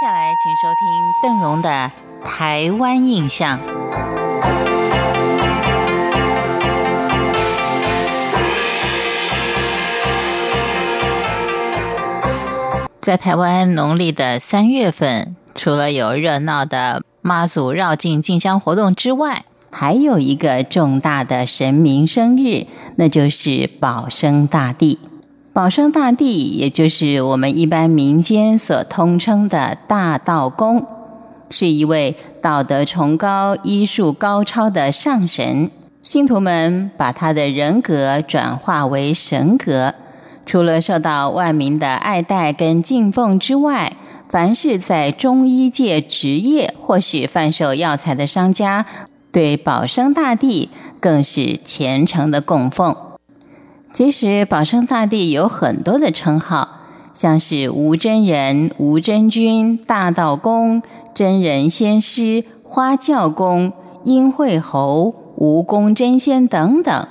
接下来，请收听邓荣的《台湾印象》。在台湾农历的三月份，除了有热闹的妈祖绕境进香活动之外，还有一个重大的神明生日，那就是保生大帝。保生大帝，也就是我们一般民间所通称的大道公，是一位道德崇高、医术高超的上神。信徒们把他的人格转化为神格。除了受到万民的爱戴跟敬奉之外，凡是在中医界职业或是贩售药材的商家，对保生大帝更是虔诚的供奉。其实，保生大帝有很多的称号，像是无真人、无真君、大道公、真人仙师、花教公、阴会侯、无功真仙等等。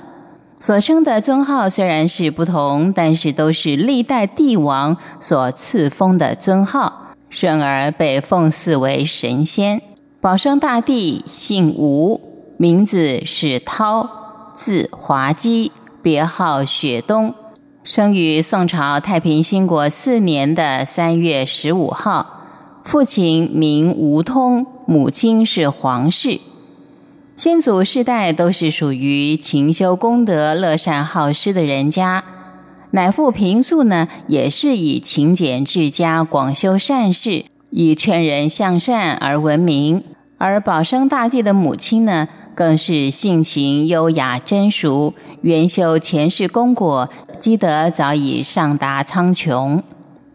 所称的尊号虽然是不同，但是都是历代帝王所赐封的尊号，顺而被奉祀为神仙。保生大帝姓吴，名字是涛，字华基，别号雪冬，生于宋朝太平兴国四年的三月十五号，父亲名吴通，母亲是黄氏。先祖世代都是属于勤修功德、乐善好施的人家，乃父平素呢，也是以勤俭治家、广修善事，以劝人向善而闻名。而保生大帝的母亲呢，更是性情优雅、真淑，原修前世功果，积德早已上达苍穹。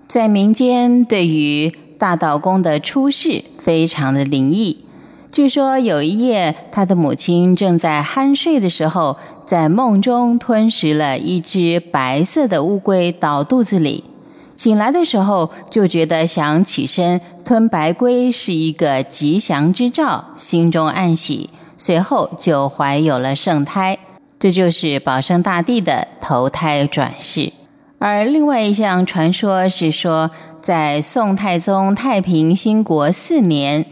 在民间，对于大道公的出世，非常的灵异。据说有一夜，他的母亲正在酣睡的时候，在梦中吞食了一只白色的乌龟到肚子里。醒来的时候，就觉得想起身吞白龟是一个吉祥之兆，心中暗喜。随后就怀有了圣胎，这就是保生大帝的投胎转世。而另外一项传说是说，在宋太宗太平兴国四年。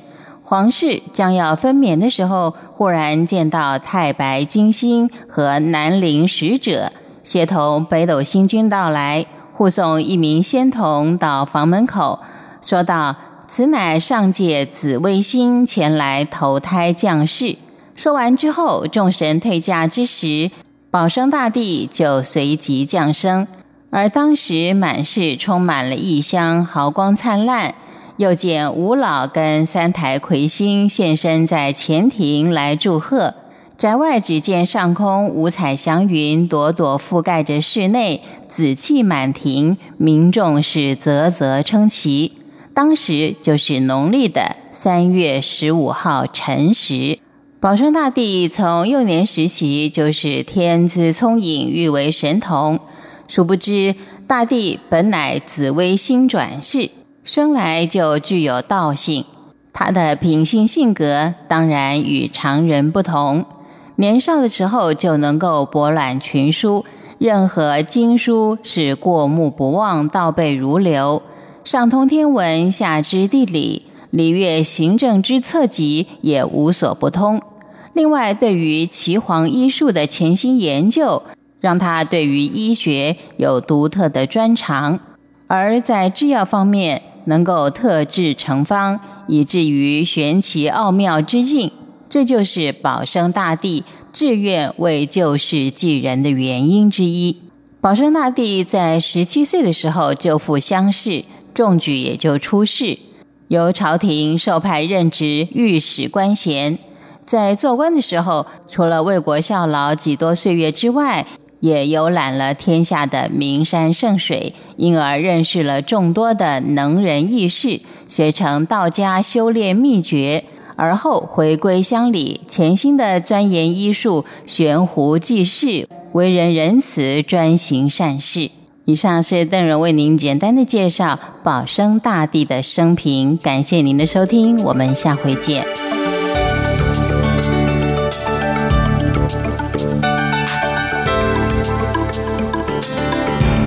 皇室将要分娩的时候，忽然见到太白金星和南陵使者协同北斗星君到来，护送一名仙童到房门口，说道：“此乃上界紫微星前来投胎降世。”说完之后，众神退驾之时，保生大帝就随即降生，而当时满室充满了异香，毫光灿烂。又见吴老跟三台魁星现身在前庭来祝贺，宅外只见上空五彩祥云朵朵覆盖着室内，紫气满庭，民众是啧啧称奇。当时就是农历的三月十五号辰时，保生大帝从幼年时期就是天资聪颖，誉为神童。殊不知大帝本乃紫微星转世。生来就具有道性，他的品性性格当然与常人不同。年少的时候就能够博览群书，任何经书是过目不忘，倒背如流，上通天文，下知地理，礼乐行政之策籍也无所不通。另外，对于岐黄医术的潜心研究，让他对于医学有独特的专长，而在制药方面。能够特制成方，以至于玄奇奥妙之境，这就是保生大帝志愿为救世济人的原因之一。保生大帝在十七岁的时候就赴乡试，中举也就出仕，由朝廷受派任职御史官衔。在做官的时候，除了为国效劳几多岁月之外，也游览了天下的名山圣水，因而认识了众多的能人异士，学成道家修炼秘诀，而后回归乡里，潜心的钻研医术，悬壶济世，为人仁慈，专行善事。以上是邓荣为您简单的介绍保生大帝的生平，感谢您的收听，我们下回见。